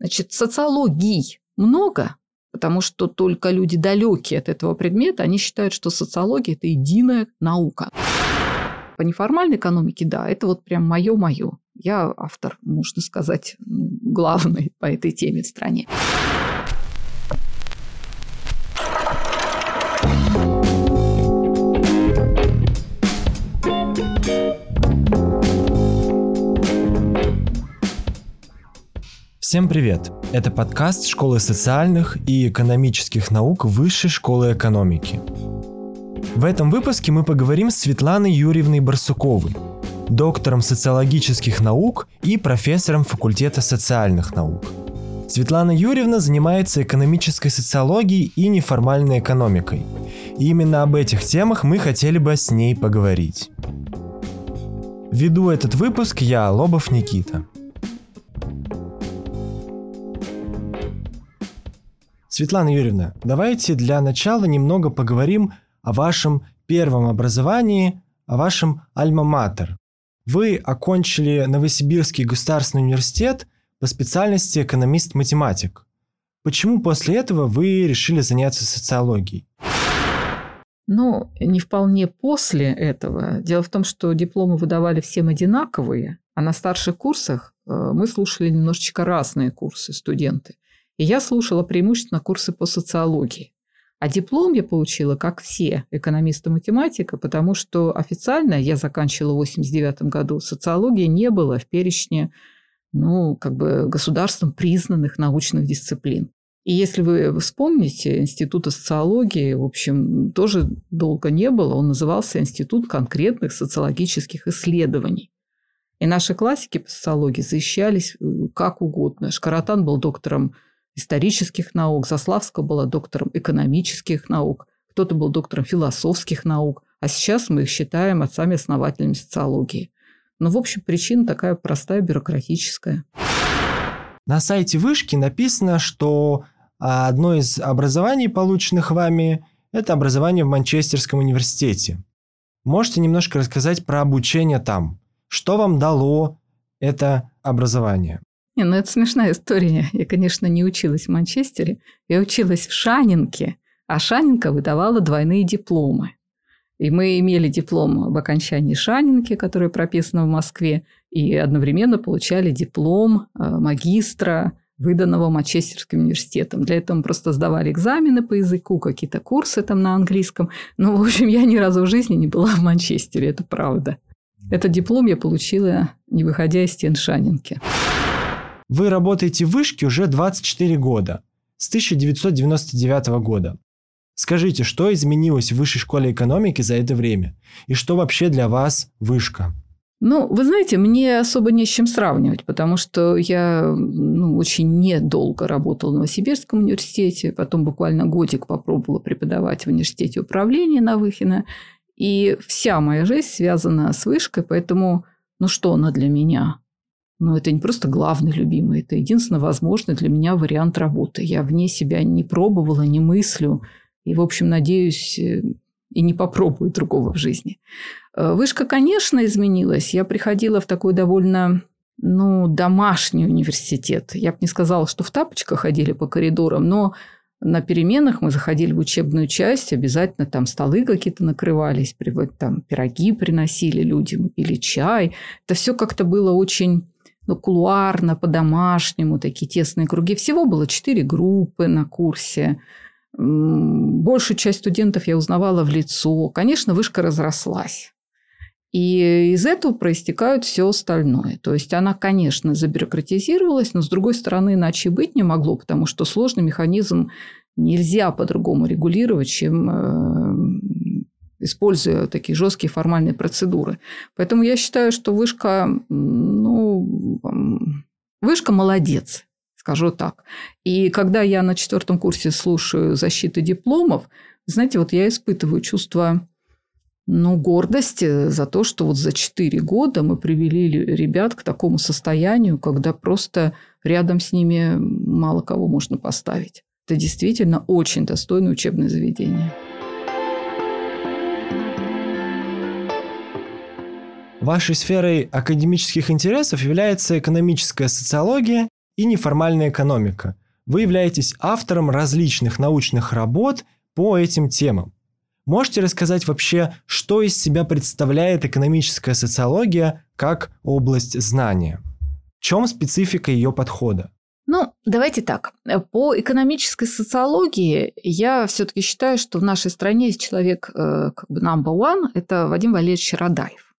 Значит, социологий много, потому что только люди далекие от этого предмета, они считают, что социология – это единая наука. По неформальной экономике, да, это вот прям мое-мое. Я автор, можно сказать, главный по этой теме в стране. Всем привет! Это подкаст Школы социальных и экономических наук Высшей школы экономики. В этом выпуске мы поговорим с Светланой Юрьевной Барсуковой, доктором социологических наук и профессором факультета социальных наук. Светлана Юрьевна занимается экономической социологией и неформальной экономикой. И именно об этих темах мы хотели бы с ней поговорить. Веду этот выпуск я, Лобов Никита. Светлана Юрьевна, давайте для начала немного поговорим о вашем первом образовании, о вашем альма-матер. Вы окончили Новосибирский государственный университет по специальности экономист-математик. Почему после этого вы решили заняться социологией? Ну, не вполне после этого. Дело в том, что дипломы выдавали всем одинаковые, а на старших курсах э, мы слушали немножечко разные курсы студенты. И я слушала преимущественно курсы по социологии. А диплом я получила, как все экономисты-математика, потому что официально я заканчивала в 89 году. Социологии не было в перечне ну, как бы государством признанных научных дисциплин. И если вы вспомните, Института социологии, в общем, тоже долго не было. Он назывался Институт конкретных социологических исследований. И наши классики по социологии защищались э, как угодно. Шкаратан был доктором исторических наук, Заславская была доктором экономических наук, кто-то был доктором философских наук, а сейчас мы их считаем отцами-основателями социологии. Но, ну, в общем, причина такая простая, бюрократическая. На сайте Вышки написано, что а, одно из образований, полученных вами, это образование в Манчестерском университете. Можете немножко рассказать про обучение там? Что вам дало это образование? Не, ну это смешная история. Я, конечно, не училась в Манчестере. Я училась в Шанинке, а Шанинка выдавала двойные дипломы. И мы имели диплом об окончании Шанинки, который прописан в Москве, и одновременно получали диплом э, магистра, выданного Манчестерским университетом. Для этого мы просто сдавали экзамены по языку, какие-то курсы там на английском. Но, в общем, я ни разу в жизни не была в Манчестере, это правда. Этот диплом я получила, не выходя из стен Шанинки. Вы работаете в Вышке уже 24 года, с 1999 года. Скажите, что изменилось в Высшей школе экономики за это время? И что вообще для вас Вышка? Ну, вы знаете, мне особо не с чем сравнивать, потому что я ну, очень недолго работала в Новосибирском университете, потом буквально годик попробовала преподавать в университете управления на Выхино, и вся моя жизнь связана с вышкой, поэтому, ну что она для меня? Но это не просто главный любимый, это единственно возможный для меня вариант работы. Я вне себя не пробовала, не мыслю. И, в общем, надеюсь, э, и не попробую другого в жизни. Э, вышка, конечно, изменилась. Я приходила в такой довольно ну, домашний университет. Я бы не сказала, что в тапочках ходили по коридорам, но на переменах мы заходили в учебную часть, обязательно там столы какие-то накрывались, там пироги приносили люди, мы пили чай. Это все как-то было очень ну, кулуарно, по-домашнему, такие тесные круги. Всего было четыре группы на курсе. Большую часть студентов я узнавала в лицо. Конечно, вышка разрослась. И из этого проистекают все остальное. То есть она, конечно, забюрократизировалась, но с другой стороны, иначе быть не могло, потому что сложный механизм нельзя по-другому регулировать, чем э, используя такие жесткие формальные процедуры. Поэтому я считаю, что вышка, ну, вышка молодец, скажу так. И когда я на четвертом курсе слушаю защиты дипломов, знаете, вот я испытываю чувство ну, гордости за то, что вот за четыре года мы привели ребят к такому состоянию, когда просто рядом с ними мало кого можно поставить. Это действительно очень достойное учебное заведение. Вашей сферой академических интересов является экономическая социология и неформальная экономика. Вы являетесь автором различных научных работ по этим темам. Можете рассказать вообще, что из себя представляет экономическая социология как область знания? В чем специфика ее подхода? Ну, давайте так. По экономической социологии я все-таки считаю, что в нашей стране есть человек э, как бы number one – это Вадим Валерьевич Радаев.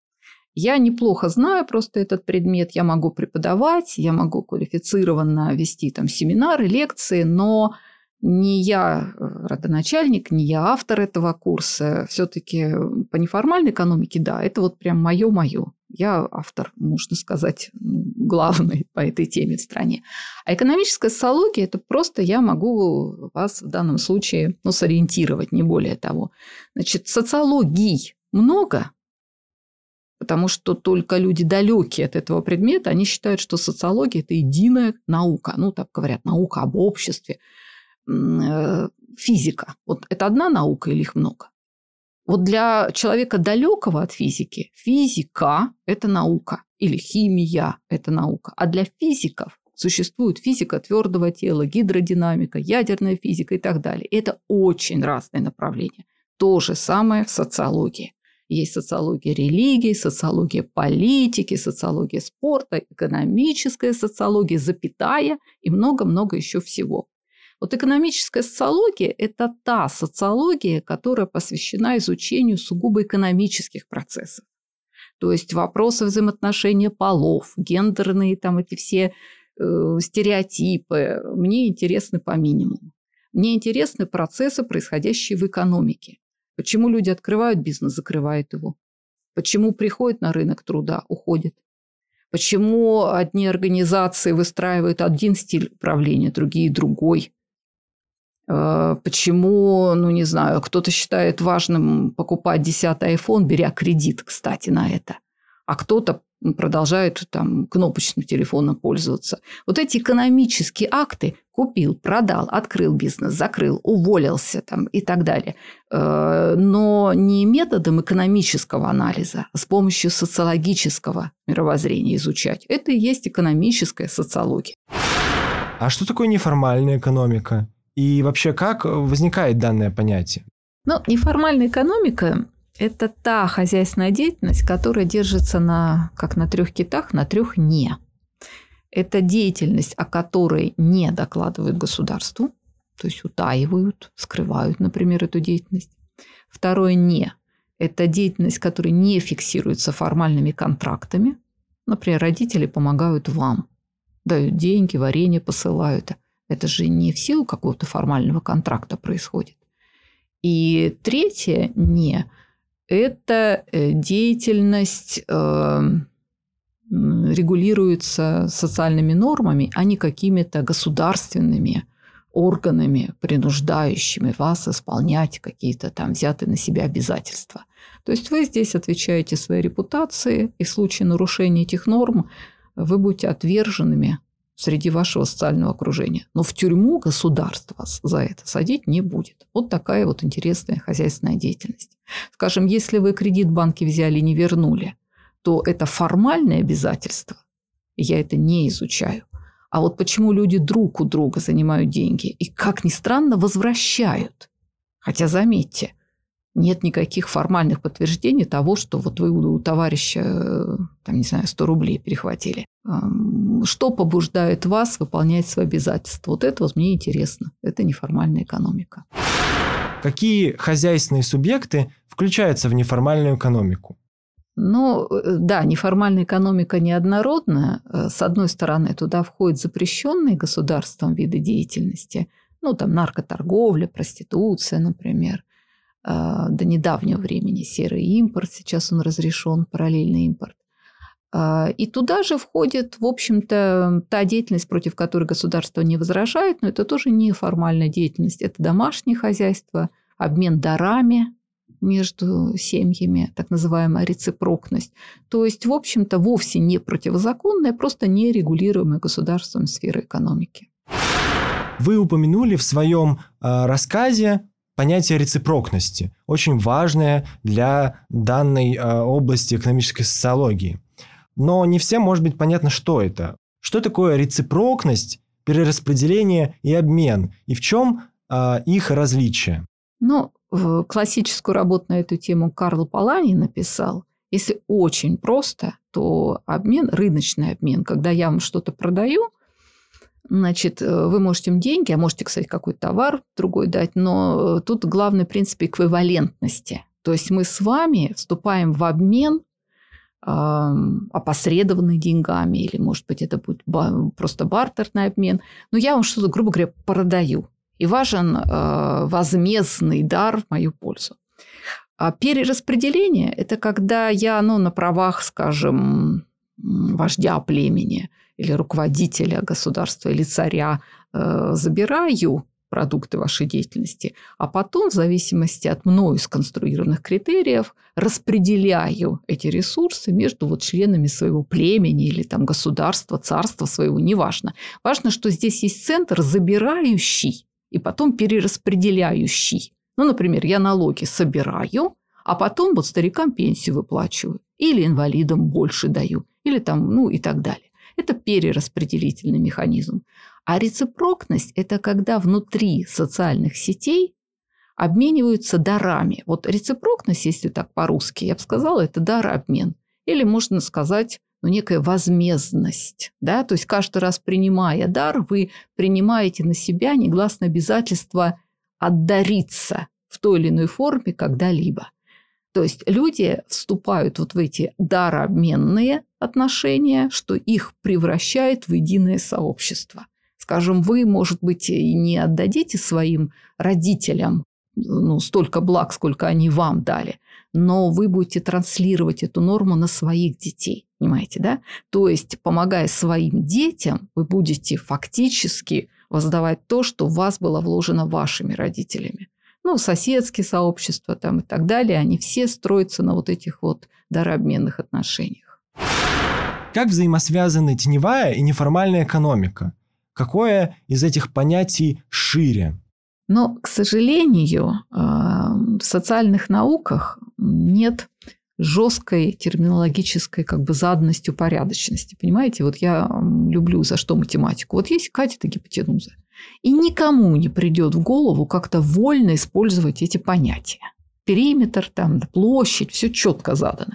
Я неплохо знаю просто этот предмет, я могу преподавать, я могу квалифицированно вести там семинары, лекции, но не я э, родоначальник, не я автор этого курса. Все-таки по неформальной экономике, да, это вот прям мое-мое. Я автор, можно сказать, главный по этой теме в стране. А экономическая социология – это просто я могу вас в данном случае ну, сориентировать, не более того. Значит, социологий много, потому что только люди далекие от этого предмета, они считают, что социология – это единая наука. Ну, так говорят, наука об обществе, э, физика. Вот это одна наука или их много? Вот для человека далекого от физики физика – это наука, или химия – это наука. А для физиков существует физика твердого тела, гидродинамика, ядерная физика и так далее. Это очень разные направления. То же самое в социологии. Есть социология религии, социология политики, социология спорта, экономическая социология, запятая и много-много еще всего. Вот экономическая социология – это та социология, которая посвящена изучению сугубо экономических процессов. То есть вопросы взаимоотношения полов, гендерные там эти все э, стереотипы мне интересны по минимуму. Мне интересны процессы, происходящие в экономике. Почему люди открывают бизнес, закрывают его? Почему приходят на рынок труда, уходят? Почему одни организации выстраивают один стиль управления, другие другой? Э, почему, ну не знаю, кто-то считает важным покупать 10 iPhone, беря кредит, кстати, на это, а кто-то продолжает там кнопочным телефоном пользоваться. Вот эти экономические акты купил, продал, открыл бизнес, закрыл, уволился там и так далее. Э, но не методом экономического анализа, а с помощью социологического мировоззрения изучать. Это и есть экономическая социология. А что такое неформальная экономика? И вообще, как возникает данное понятие? Ну, неформальная экономика – это та хозяйственная деятельность, которая держится на, как на трех китах, на трех «не». Это деятельность, о которой не докладывают государству, то есть утаивают, скрывают, например, эту деятельность. Второе «не» – это деятельность, которая не фиксируется формальными контрактами. Например, родители помогают вам, дают деньги, варенье посылают – это же не в силу какого-то формального контракта происходит. И третье «не» – это э, деятельность э, регулируется социальными нормами, а не какими-то государственными органами, принуждающими вас исполнять какие-то там взятые на себя обязательства. То есть вы здесь отвечаете своей репутации, и в случае нарушения этих норм вы будете отверженными среди вашего социального окружения. Но в тюрьму государство вас за это садить не будет. Вот такая вот интересная хозяйственная деятельность. Скажем, если вы кредит в банке взяли и не вернули, то это формальное обязательство. Я это не изучаю. А вот почему люди друг у друга занимают деньги и, как ни странно, возвращают. Хотя, заметьте, нет никаких формальных подтверждений того, что вот вы у товарища, э, там, не знаю, 100 рублей перехватили. Что побуждает вас выполнять свои обязательства? Вот это вот мне интересно. Это неформальная экономика. Какие хозяйственные субъекты включаются в неформальную экономику? Ну, э, да, неформальная экономика неоднородная. Э, с одной стороны, туда входят запрещенные государством виды деятельности, ну, там наркоторговля, проституция, например. А, до недавнего времени серый импорт, сейчас он разрешен, параллельный импорт. А, и туда же входит, в общем-то, та деятельность, против которой государство не возражает, но это тоже неформальная деятельность. Это домашнее хозяйство, обмен дарами между семьями, так называемая рецепрокность. То есть, в общем-то, вовсе не противозаконная, просто нерегулируемая государством сфера экономики. Вы упомянули в своем а, рассказе понятие рецепрокности, очень важное для данной э, области экономической социологии. Но не всем может быть понятно, что это. Что такое рецепрокность, перераспределение и обмен? И в чем э, их различие? Ну, классическую работу на эту тему Карл Палани написал. Если очень просто, то обмен, рыночный обмен, когда я вам что-то продаю, значит, э, вы можете им деньги, а можете, кстати, какой-то товар другой дать, но тут главный принцип эквивалентности. То есть мы с вами вступаем в обмен опосредованный деньгами, или, может быть, это будет просто бартерный обмен. Но я вам что-то, грубо говоря, продаю. И важен э, возмездный дар в мою пользу. А перераспределение – это когда я ну, на правах, скажем, вождя племени или руководителя государства или царя э, забираю продукты вашей деятельности, а потом, в зависимости от мною сконструированных критериев, распределяю эти ресурсы между вот членами своего племени или там государства, царства своего, неважно. Важно, что здесь есть центр, забирающий и потом перераспределяющий. Ну, например, я налоги собираю, а потом вот старикам пенсию выплачиваю, или инвалидам больше даю, или там, ну и так далее. Это перераспределительный механизм. А рецепрокность – это когда внутри социальных сетей обмениваются дарами. Вот рецепрокность, если так по-русски, я бы сказала, это дарообмен. Или можно сказать, ну, некая возмездность. Да? То есть каждый раз принимая дар, вы принимаете на себя негласное обязательство отдариться в той или иной форме когда-либо. То есть люди вступают вот в эти дарообменные отношения, что их превращает в единое сообщество. Скажем, вы, может быть, и не отдадите своим родителям ну, столько благ, сколько они вам дали, но вы будете транслировать эту норму на своих детей. Понимаете, да? То есть, помогая своим детям, вы будете фактически воздавать то, что в вас было вложено вашими родителями ну, соседские сообщества там и так далее, они все строятся на вот этих вот дарообменных отношениях. Как взаимосвязаны теневая и неформальная экономика? Какое из этих понятий шире? Но, к сожалению, а, в социальных науках нет жесткой терминологической как бы заданностью порядочности. Понимаете, вот я люблю за что математику. Вот есть катета гипотенуза. И никому не придет в голову как-то вольно использовать эти понятия. Периметр, там, площадь, все четко задано.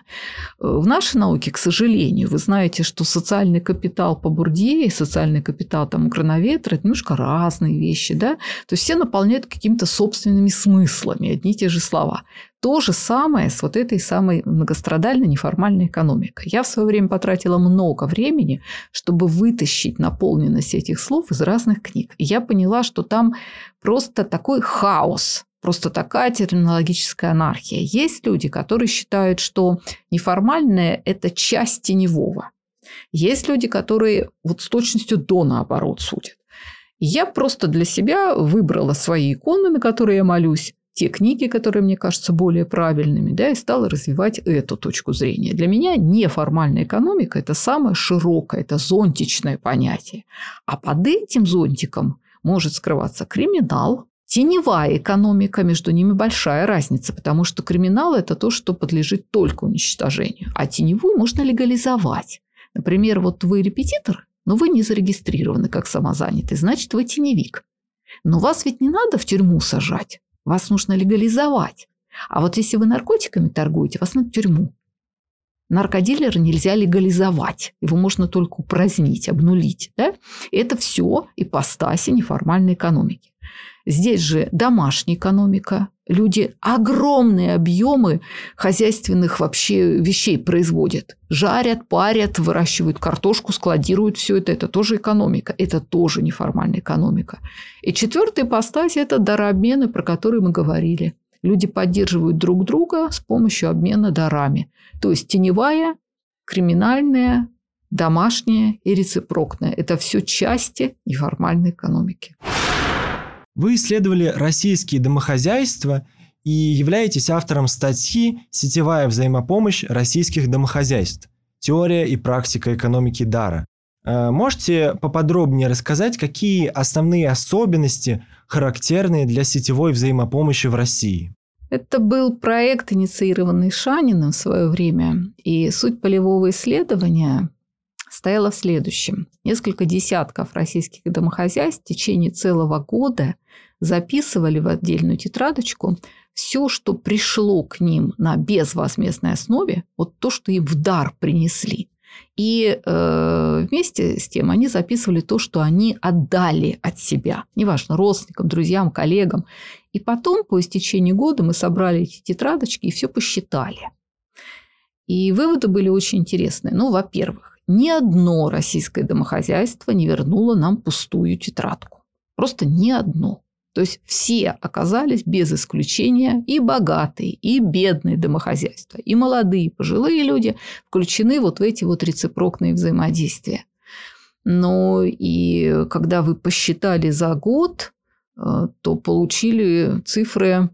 В нашей науке, к сожалению, вы знаете, что социальный капитал по Бурдье и социальный капитал там, у Грановетра – это немножко разные вещи. Да? То есть все наполняют какими-то собственными смыслами, одни и те же слова. То же самое с вот этой самой многострадальной неформальной экономикой. Я в свое время потратила много времени, чтобы вытащить наполненность этих слов из разных книг. И я поняла, что там просто такой хаос, просто такая терминологическая анархия. Есть люди, которые считают, что неформальное – это часть теневого. Есть люди, которые вот с точностью до наоборот судят. Я просто для себя выбрала свои иконы, на которые я молюсь, те книги, которые мне кажутся более правильными, да, и стала развивать эту точку зрения. Для меня неформальная экономика – это самое широкое, это зонтичное понятие. А под этим зонтиком может скрываться криминал, Теневая экономика, между ними большая разница, потому что криминал – это то, что подлежит только уничтожению, а теневую можно легализовать. Например, вот вы репетитор, но вы не зарегистрированы как самозанятый, значит, вы теневик. Но вас ведь не надо в тюрьму сажать. Вас нужно легализовать. А вот если вы наркотиками торгуете, вас на тюрьму. Наркодилера нельзя легализовать. Его можно только упразднить, обнулить. Да? Это все ипостаси неформальной экономики. Здесь же домашняя экономика. Люди огромные объемы хозяйственных вообще вещей производят. Жарят, парят, выращивают картошку, складируют все это. Это тоже экономика. Это тоже неформальная экономика. И четвертая ипостась – это дарообмены, про которые мы говорили. Люди поддерживают друг друга с помощью обмена дарами. То есть теневая, криминальная, домашняя и рецепрокная. Это все части неформальной экономики. Вы исследовали российские домохозяйства и являетесь автором статьи «Сетевая взаимопомощь российских домохозяйств. Теория и практика экономики дара». Э, можете поподробнее рассказать, какие основные особенности характерны для сетевой взаимопомощи в России? Это был проект, инициированный Шаниным в свое время. И суть полевого исследования стояла в следующем. Несколько десятков российских домохозяйств в течение целого года записывали в отдельную тетрадочку все, что пришло к ним на безвозмездной основе, вот то, что им в дар принесли. И э, вместе с тем они записывали то, что они отдали от себя, неважно, родственникам, друзьям, коллегам. И потом, по истечении года, мы собрали эти тетрадочки и все посчитали. И выводы были очень интересные. Ну, во-первых, ни одно российское домохозяйство не вернуло нам пустую тетрадку. Просто ни одно. То есть все оказались без исключения и богатые, и бедные домохозяйства, и молодые, и пожилые люди включены вот в эти вот рецепрокные взаимодействия. Но и когда вы посчитали за год, э, то получили цифры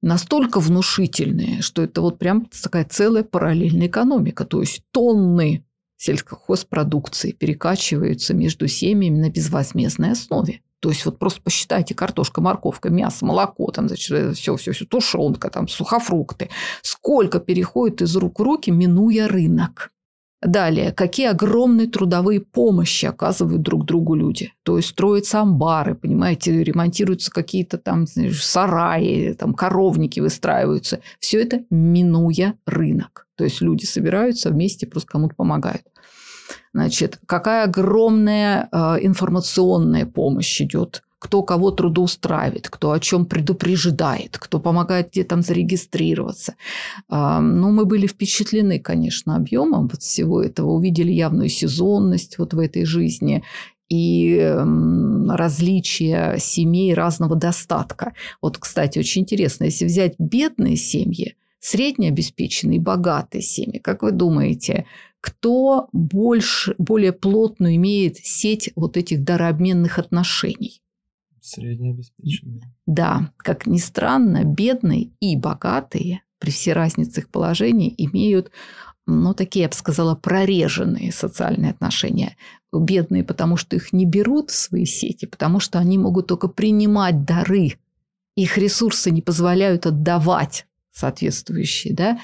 настолько внушительные, что это вот прям такая целая параллельная экономика. То есть тонны сельскохозпродукции перекачиваются между семьями на безвозмездной основе. То есть вот просто посчитайте картошка, морковка, мясо, молоко, там, значит, все, все, все, тушенка, там, сухофрукты. Сколько переходит из рук в руки, минуя рынок. Далее, какие огромные трудовые помощи оказывают друг другу люди. То есть строятся амбары, понимаете, ремонтируются какие-то там знаешь, сараи, там коровники выстраиваются. Все это минуя рынок. То есть люди собираются вместе, просто кому-то помогают. Значит, какая огромная э, информационная помощь идет кто кого трудоустраивает, кто о чем предупреждает, кто помогает где там зарегистрироваться. Ну, мы были впечатлены, конечно, объемом вот всего этого, увидели явную сезонность вот в этой жизни и различия семей разного достатка. Вот, кстати, очень интересно, если взять бедные семьи, среднеобеспеченные и богатые семьи, как вы думаете, кто больше, более плотную имеет сеть вот этих дарообменных отношений? Среднеобеспеченные. Да, как ни странно, бедные и богатые при всей разнице их положения имеют ну, такие, я бы сказала, прореженные социальные отношения. Бедные, потому что их не берут в свои сети, потому что они могут только принимать дары. Их ресурсы не позволяют отдавать соответствующие да,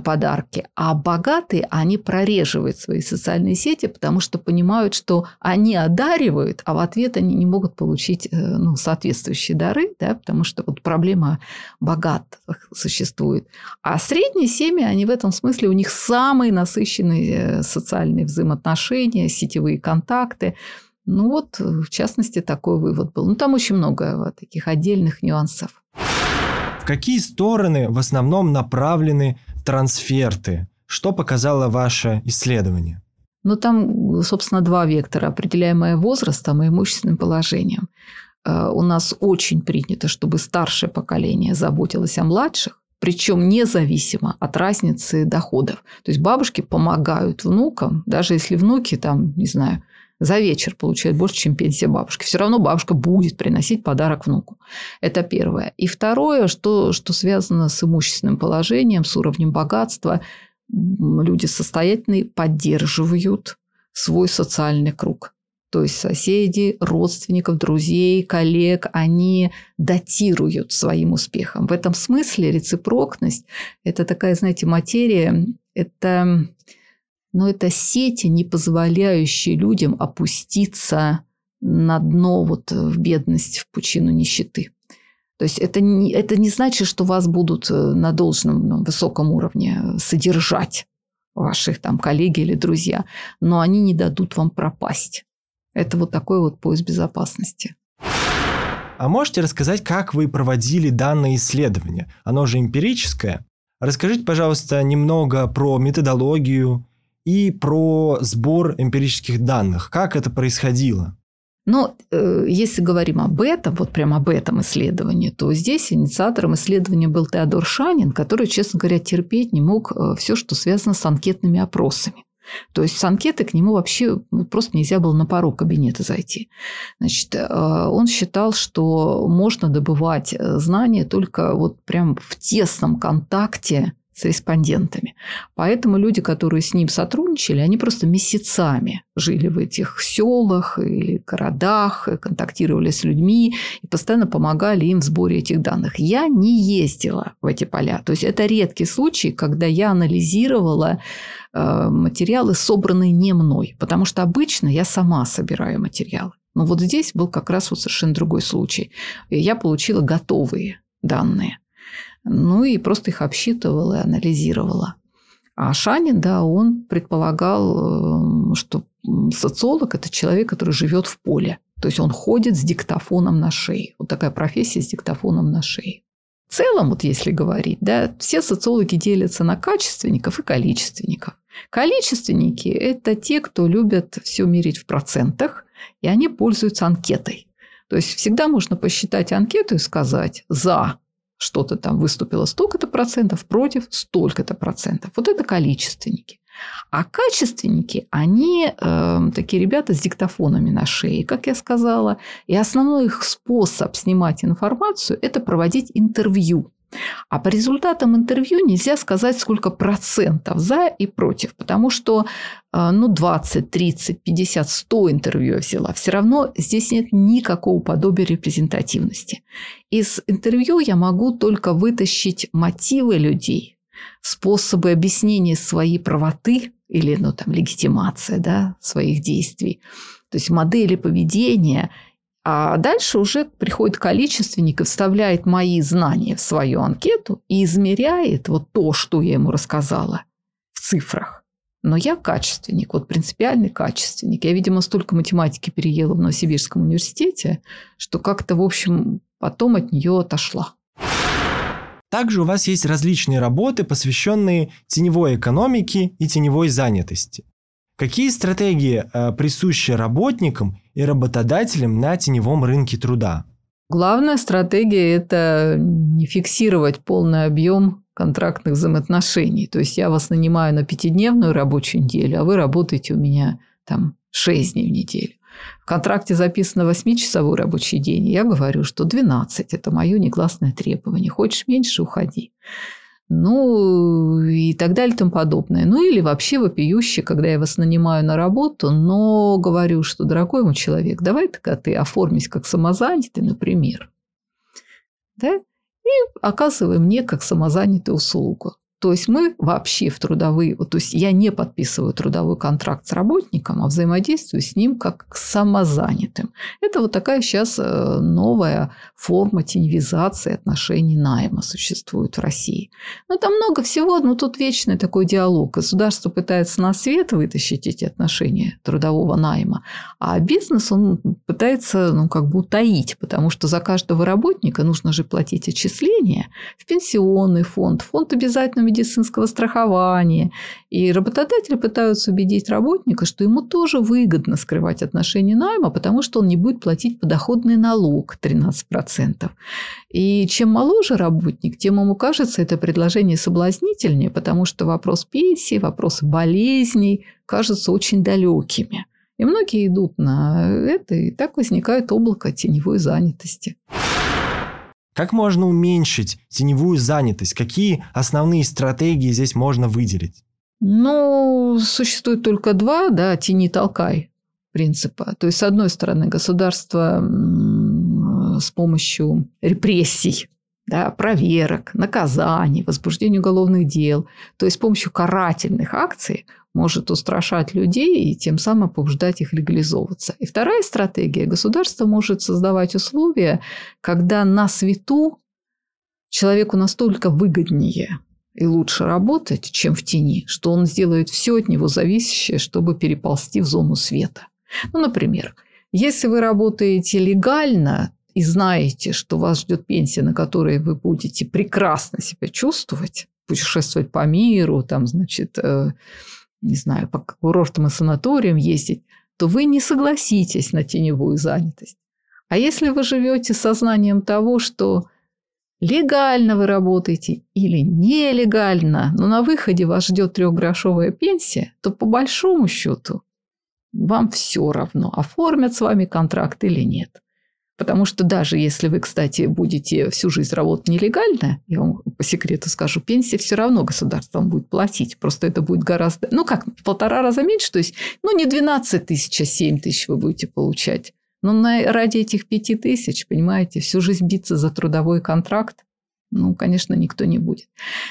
подарки. А богатые, они прореживают свои социальные сети, потому что понимают, что они одаривают, а в ответ они не могут получить э, ну, соответствующие дары, да, потому что вот проблема богатых существует. А средние семьи, они в этом смысле, у них самые насыщенные э, социальные взаимоотношения, сетевые контакты. Ну вот, в частности, такой вывод был. Ну, там очень много таких отдельных нюансов какие стороны в основном направлены трансферты? Что показало ваше исследование? Ну, там, собственно, два вектора, определяемые возрастом и имущественным положением. Э, у нас очень принято, чтобы старшее поколение заботилось о младших, причем независимо от разницы доходов. То есть бабушки помогают внукам, даже если внуки там, не знаю, за вечер получает больше, чем пенсия бабушки. Все равно бабушка будет приносить подарок внуку. Это первое. И второе, что, что связано с имущественным положением, с уровнем богатства. Люди состоятельные поддерживают свой социальный круг. То есть соседи, родственников, друзей, коллег, они датируют своим успехом. В этом смысле рецепрокность – это такая, знаете, материя, это но это сети, не позволяющие людям опуститься на дно вот э, в бедность, в пучину нищеты. То есть это не, это не значит, что вас будут э, на должном на высоком уровне содержать ваших там коллеги или друзья, но они не дадут вам пропасть. Это вот такой вот поиск безопасности. А можете рассказать, как вы проводили данное исследование? Оно же эмпирическое. Расскажите, пожалуйста, немного про методологию, и про сбор эмпирических данных. Как это происходило? Но э, если говорим об этом, вот прям об этом исследовании, то здесь инициатором исследования был Теодор Шанин, который, честно говоря, терпеть не мог э, все, что связано с анкетными опросами. То есть с анкеты к нему вообще ну, просто нельзя было на порог кабинета зайти. Значит, э, он считал, что можно добывать знания только вот прям в тесном контакте с респондентами. Поэтому люди, которые с ним сотрудничали, они просто месяцами жили в этих селах или городах, контактировали с людьми и постоянно помогали им в сборе этих данных. Я не ездила в эти поля. То есть это редкий случай, когда я анализировала э, материалы, собранные не мной. Потому что обычно я сама собираю материалы. Но вот здесь был как раз вот совершенно другой случай. Я получила готовые данные. Ну и просто их обсчитывала и анализировала. А Шанин, да, он предполагал, э, что социолог – это человек, который живет в поле. То есть он ходит с диктофоном на шее. Вот такая профессия с диктофоном на шее. В целом, вот если говорить, да, все социологи делятся на качественников и количественников. Количественники – это те, кто любят все мерить в процентах, и они пользуются анкетой. То есть всегда можно посчитать анкету и сказать «за» что-то там выступило столько-то процентов, против столько-то процентов. Вот это количественники. А качественники, они э, такие ребята с диктофонами на шее, как я сказала. И основной их способ снимать информацию – это проводить интервью. А по результатам интервью нельзя сказать, сколько процентов за и против, потому что э, ну, 20, 30, 50, 100 интервью я взяла. Все равно здесь нет никакого подобия репрезентативности. Из интервью я могу только вытащить мотивы людей, способы объяснения своей правоты или ну, там, легитимация да, своих действий. То есть модели поведения а дальше уже приходит количественник и вставляет мои знания в свою анкету и измеряет вот то, что я ему рассказала в цифрах. Но я качественник, вот принципиальный качественник. Я, видимо, столько математики переела в Новосибирском университете, что как-то, в общем, потом от нее отошла. Также у вас есть различные работы, посвященные теневой экономике и теневой занятости. Какие стратегии э, присущи работникам и работодателям на теневом рынке труда? Главная стратегия – это не фиксировать полный объем контрактных взаимоотношений. То есть я вас нанимаю на пятидневную рабочую неделю, а вы работаете у меня там 6 дней в неделю. В контракте записано 8-часовой рабочий день. Я говорю, что 12 – это мое негласное требование. Хочешь меньше – уходи ну и так далее и тому подобное. Ну или вообще вопиюще, когда я вас нанимаю на работу, но говорю, что, дорогой мой человек, давай-ка ты оформись как самозанятый, например. Да? И оказывай мне как самозанятую услугу. То есть мы вообще в трудовые, то есть я не подписываю трудовой контракт с работником, а взаимодействую с ним как с самозанятым. Это вот такая сейчас э, новая форма теневизации отношений найма существует в России. Но там много всего, но тут вечный такой диалог. Государство пытается на свет вытащить эти отношения трудового найма, а бизнес он пытается ну, как бы утаить, потому что за каждого работника нужно же платить отчисления в пенсионный фонд, фонд обязательного медицинского страхования. И работодатели пытаются убедить работника, что ему тоже выгодно скрывать отношения найма, потому что он не будет платить подоходный налог 13%. И чем моложе работник, тем ему кажется это предложение соблазнительнее, потому что вопрос пенсии, вопрос болезней кажутся очень далекими. И многие идут на это, и так возникает облако теневой занятости. Как можно уменьшить теневую занятость? Какие основные стратегии здесь можно выделить? Ну, существует только два, да, тени толкай принципа. То есть, с одной стороны, государство с помощью репрессий да, проверок, наказаний, возбуждения уголовных дел, то есть с помощью карательных акций может устрашать людей и тем самым побуждать их легализовываться. И вторая стратегия. Государство может создавать условия, когда на свету человеку настолько выгоднее и лучше работать, чем в тени, что он сделает все от него зависящее, чтобы переползти в зону света. Ну, например, если вы работаете легально и знаете, что вас ждет пенсия, на которой вы будете прекрасно себя чувствовать, путешествовать по миру, там, значит, э, не знаю, по курортам и санаториям ездить, то вы не согласитесь на теневую занятость. А если вы живете сознанием того, что легально вы работаете или нелегально, но на выходе вас ждет трехгрошовая пенсия, то по большому счету вам все равно, оформят с вами контракт или нет. Потому что даже если вы, кстати, будете всю жизнь работать нелегально, я вам по секрету скажу, пенсия все равно государство вам будет платить. Просто это будет гораздо, ну как, в полтора раза меньше. То есть, ну не 12 тысяч, а 7 тысяч вы будете получать. Но на, ради этих 5 тысяч, понимаете, всю жизнь биться за трудовой контракт, ну, конечно, никто не будет.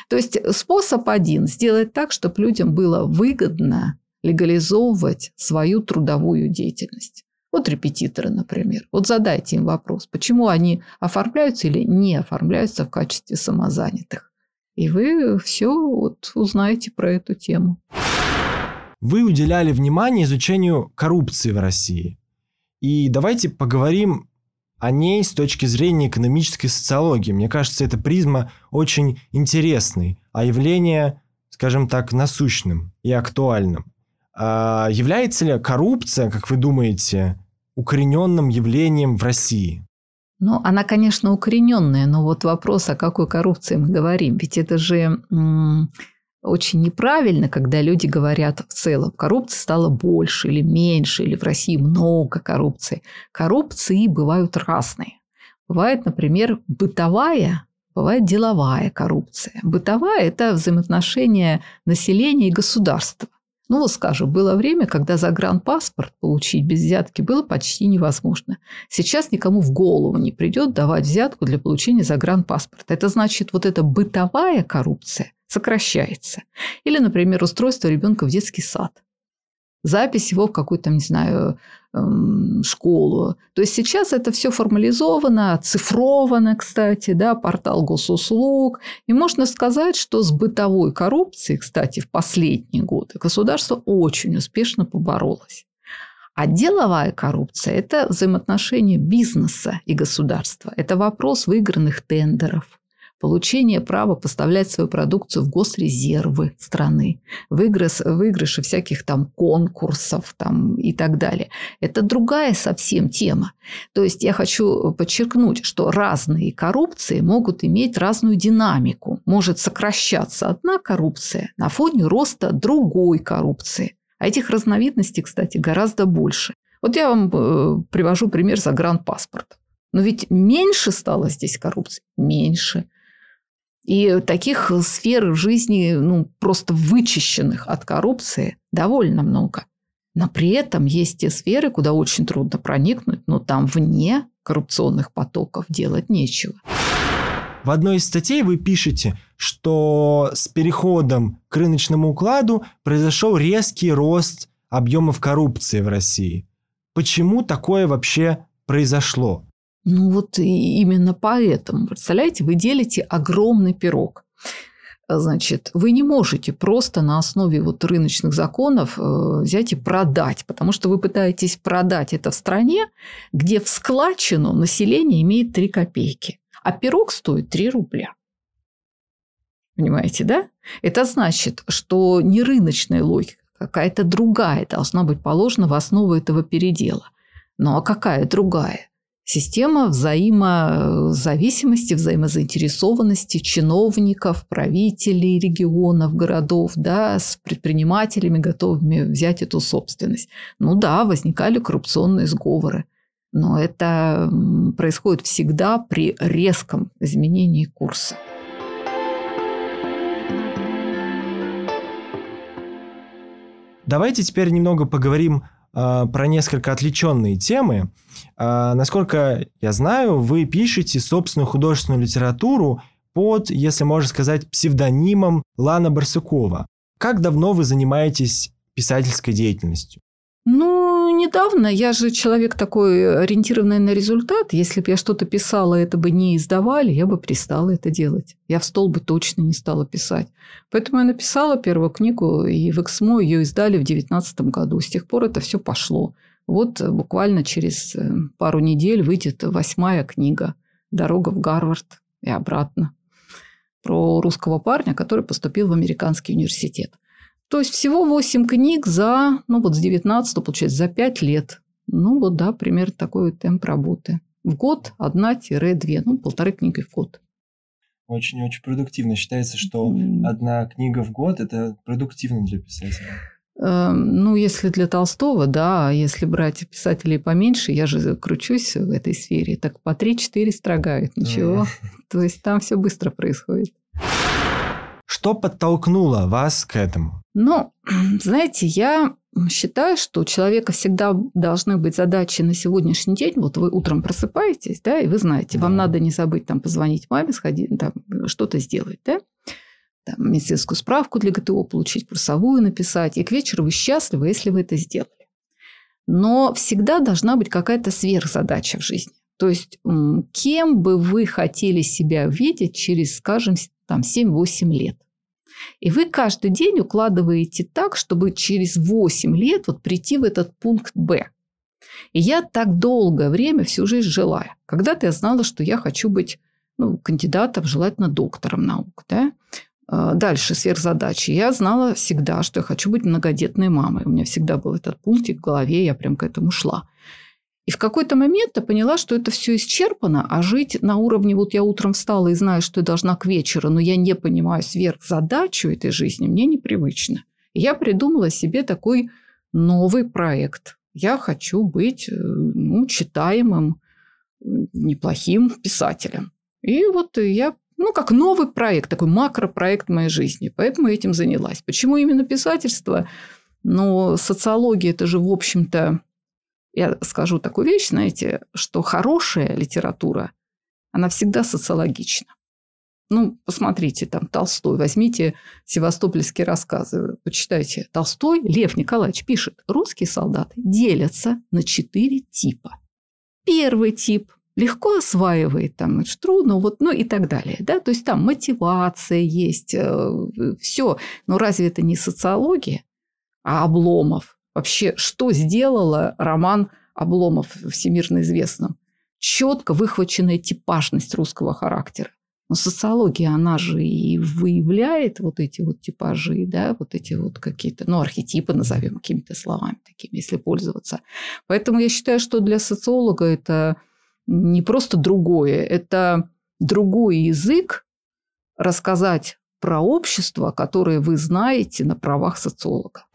То есть способ один – сделать так, чтобы людям было выгодно легализовывать свою трудовую деятельность. Вот репетиторы, например. Вот задайте им вопрос, почему они оформляются или не оформляются в качестве самозанятых. И вы все вот узнаете про эту тему. Вы уделяли внимание изучению коррупции в России. И давайте поговорим о ней с точки зрения экономической социологии. Мне кажется, эта призма очень интересной, а явление, скажем так, насущным и актуальным. А является ли коррупция, как вы думаете, укорененным явлением в России? Ну, она, конечно, укорененная, но вот вопрос, о какой коррупции мы говорим. Ведь это же м- очень неправильно, когда люди говорят в целом, коррупция стала больше или меньше, или в России много коррупции. Коррупции бывают разные. Бывает, например, бытовая, бывает деловая коррупция. Бытовая – это взаимоотношения населения и государства. Ну, скажем, было время, когда загранпаспорт получить без взятки было почти невозможно. Сейчас никому в голову не придет давать взятку для получения загранпаспорта. Это значит, вот эта бытовая коррупция сокращается. Или, например, устройство ребенка в детский сад запись его в какую-то, не знаю, эм, школу. То есть сейчас это все формализовано, оцифровано, кстати, да, портал госуслуг. И можно сказать, что с бытовой коррупцией, кстати, в последние годы государство очень успешно поборолось. А деловая коррупция – это взаимоотношения бизнеса и государства. Это вопрос выигранных тендеров, получение права поставлять свою продукцию в госрезервы страны, выигрыш, выигрыши всяких там конкурсов там, и так далее. Это другая совсем тема. То есть я хочу подчеркнуть, что разные коррупции могут иметь разную динамику. Может сокращаться одна коррупция на фоне роста другой коррупции. А этих разновидностей, кстати, гораздо больше. Вот я вам э, привожу пример загранпаспорта. Но ведь меньше стало здесь коррупции? Меньше. И таких сфер жизни, ну, просто вычищенных от коррупции, довольно много. Но при этом есть те сферы, куда очень трудно проникнуть, но там вне коррупционных потоков делать нечего. В одной из статей вы пишете, что с переходом к рыночному укладу произошел резкий рост объемов коррупции в России. Почему такое вообще произошло? Ну вот именно поэтому, представляете, вы делите огромный пирог. Значит, вы не можете просто на основе вот рыночных законов э, взять и продать, потому что вы пытаетесь продать это в стране, где в складчину население имеет 3 копейки, а пирог стоит 3 рубля. Понимаете, да? Это значит, что не рыночная логика, какая-то другая должна быть положена в основу этого передела. Ну а какая другая? Система взаимозависимости, взаимозаинтересованности чиновников, правителей регионов, городов, да, с предпринимателями, готовыми взять эту собственность. Ну да, возникали коррупционные сговоры. Но это происходит всегда при резком изменении курса. Давайте теперь немного поговорим э, про несколько отвлеченные темы. Э, насколько я знаю, вы пишете собственную художественную литературу под, если можно сказать, псевдонимом Лана Барсукова. Как давно вы занимаетесь писательской деятельностью? Ну, недавно. Я же человек такой ориентированный на результат. Если бы я что-то писала, это бы не издавали, я бы перестала это делать. Я в стол бы точно не стала писать. Поэтому я написала первую книгу, и в Эксмо ее издали в 2019 году. С тех пор это все пошло. Вот буквально через э, пару недель выйдет восьмая книга «Дорога в Гарвард» и обратно про русского парня, который поступил в американский университет. То есть всего 8 книг за, ну вот с 19, получается, за 5 лет. Ну вот да, примерно такой темп работы. В год одна-две, ну полторы книги в год. Очень-очень продуктивно. Считается, что одна книга в год – это продуктивно для писателя. Эм, ну, если для Толстого, да, а если брать писателей поменьше, я же кручусь в этой сфере, так по 3-4 строгают, ничего. То есть там все быстро происходит. Что подтолкнуло вас к этому? Ну, знаете, я считаю, что у человека всегда должны быть задачи на сегодняшний день. Вот вы утром просыпаетесь, да, и вы знаете, вам надо не забыть там позвонить маме, сходить, там, что-то сделать, да там, медицинскую справку для ГТО получить, курсовую написать. И к вечеру вы счастливы, если вы это сделали. Но всегда должна быть какая-то сверхзадача в жизни. То есть, кем бы вы хотели себя видеть через, скажем, там, 7-8 лет. И вы каждый день укладываете так, чтобы через 8 лет вот прийти в этот пункт Б. И я так долгое время, всю жизнь жила. Когда-то я знала, что я хочу быть ну, кандидатом, желательно доктором наук. Да? А, дальше сверхзадачи. Я знала всегда, что я хочу быть многодетной мамой. У меня всегда был этот пунктик в голове, я прям к этому шла. И в какой-то момент я поняла, что это все исчерпано, а жить на уровне вот я утром встала и знаю, что я должна к вечеру, но я не понимаю сверхзадачу этой жизни, мне непривычно. И я придумала себе такой новый проект. Я хочу быть э, ну, читаемым, неплохим писателем. И вот я ну, как новый проект, такой макропроект моей жизни. Поэтому этим занялась. Почему именно писательство? Ну, социология – это же, в общем-то, я скажу такую вещь, знаете, что хорошая литература, она всегда социологична. Ну, посмотрите, там Толстой, возьмите севастопольские рассказы, почитайте. Толстой, Лев Николаевич пишет, русские солдаты делятся на четыре типа. Первый тип легко осваивает, там, это трудно, вот, ну и так далее. Да? То есть там мотивация есть, э, все. Но разве это не социология? А Обломов? Вообще, что сделала роман Обломов всемирно известным? Четко выхваченная типажность русского характера. Но социология, она же и выявляет вот эти вот типажи, да, вот эти вот какие-то, ну, архетипы назовем какими-то словами такими, если пользоваться. Поэтому я считаю, что для социолога это не просто другое, это другой язык рассказать про общество, которое вы знаете на правах социолога.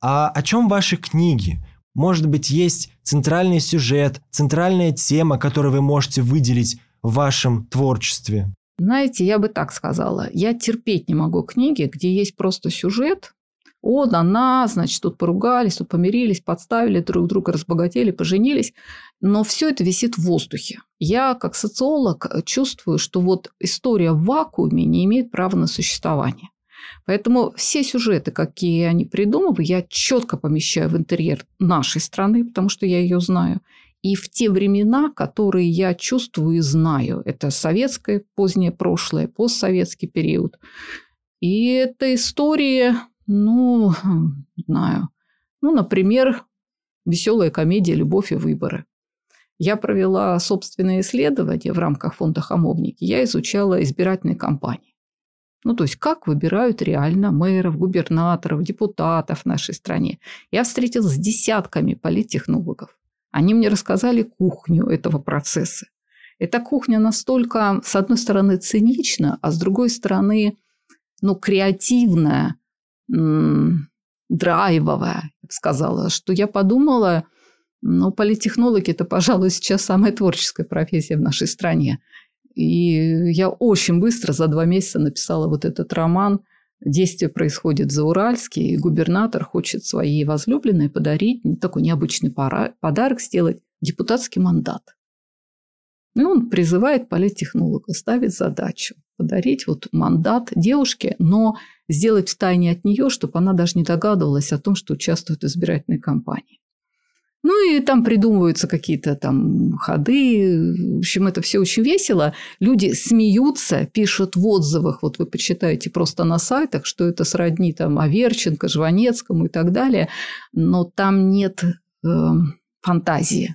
А о чем ваши книги? Может быть, есть центральный сюжет, центральная тема, которую вы можете выделить в вашем творчестве? Знаете, я бы так сказала. Я терпеть не могу книги, где есть просто сюжет, он, она, значит, тут поругались, тут помирились, подставили друг друга, разбогатели, поженились. Но все это висит в воздухе. Я, как социолог, чувствую, что вот история в вакууме не имеет права на существование. Поэтому все сюжеты, какие они придумываю, я четко помещаю в интерьер нашей страны, потому что я ее знаю, и в те времена, которые я чувствую и знаю. Это советское позднее прошлое, постсоветский период. И эта история ну, не знаю. Ну, например, веселая комедия «Любовь и выборы». Я провела собственное исследование в рамках фонда «Хамовники». Я изучала избирательные кампании. Ну, то есть, как выбирают реально мэров, губернаторов, депутатов в нашей стране. Я встретилась с десятками политтехнологов. Они мне рассказали кухню этого процесса. Эта кухня настолько, с одной стороны, цинична, а с другой стороны, ну, креативная, драйвовая, я бы сказала, что я подумала, ну, политтехнологи – это, пожалуй, сейчас самая творческая профессия в нашей стране. И я очень быстро, за два месяца написала вот этот роман. Действие происходит в Зауральске, и губернатор хочет своей возлюбленной подарить такой необычный подарок сделать – депутатский мандат. И он призывает политтехнолога, ставит задачу подарить вот мандат девушке, но сделать в тайне от нее, чтобы она даже не догадывалась о том, что участвует в избирательной кампании. Ну и там придумываются какие-то там ходы. В общем, это все очень весело. Люди смеются, пишут в отзывах, вот вы почитаете просто на сайтах, что это сродни там Аверченко, Жванецкому и так далее. Но там нет э, фантазии.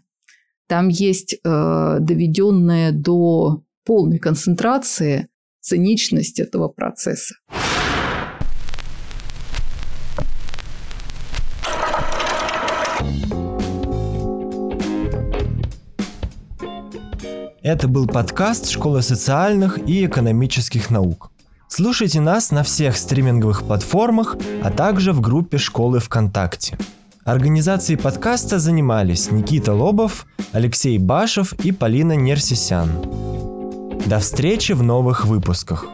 Там есть э, доведенная до полной концентрации циничность этого процесса. Это был подкаст Школы социальных и экономических наук. Слушайте нас на всех стриминговых платформах, а также в группе школы ВКонтакте. Организацией подкаста занимались Никита Лобов, Алексей Башев и Полина Нерсисян. До встречи в новых выпусках.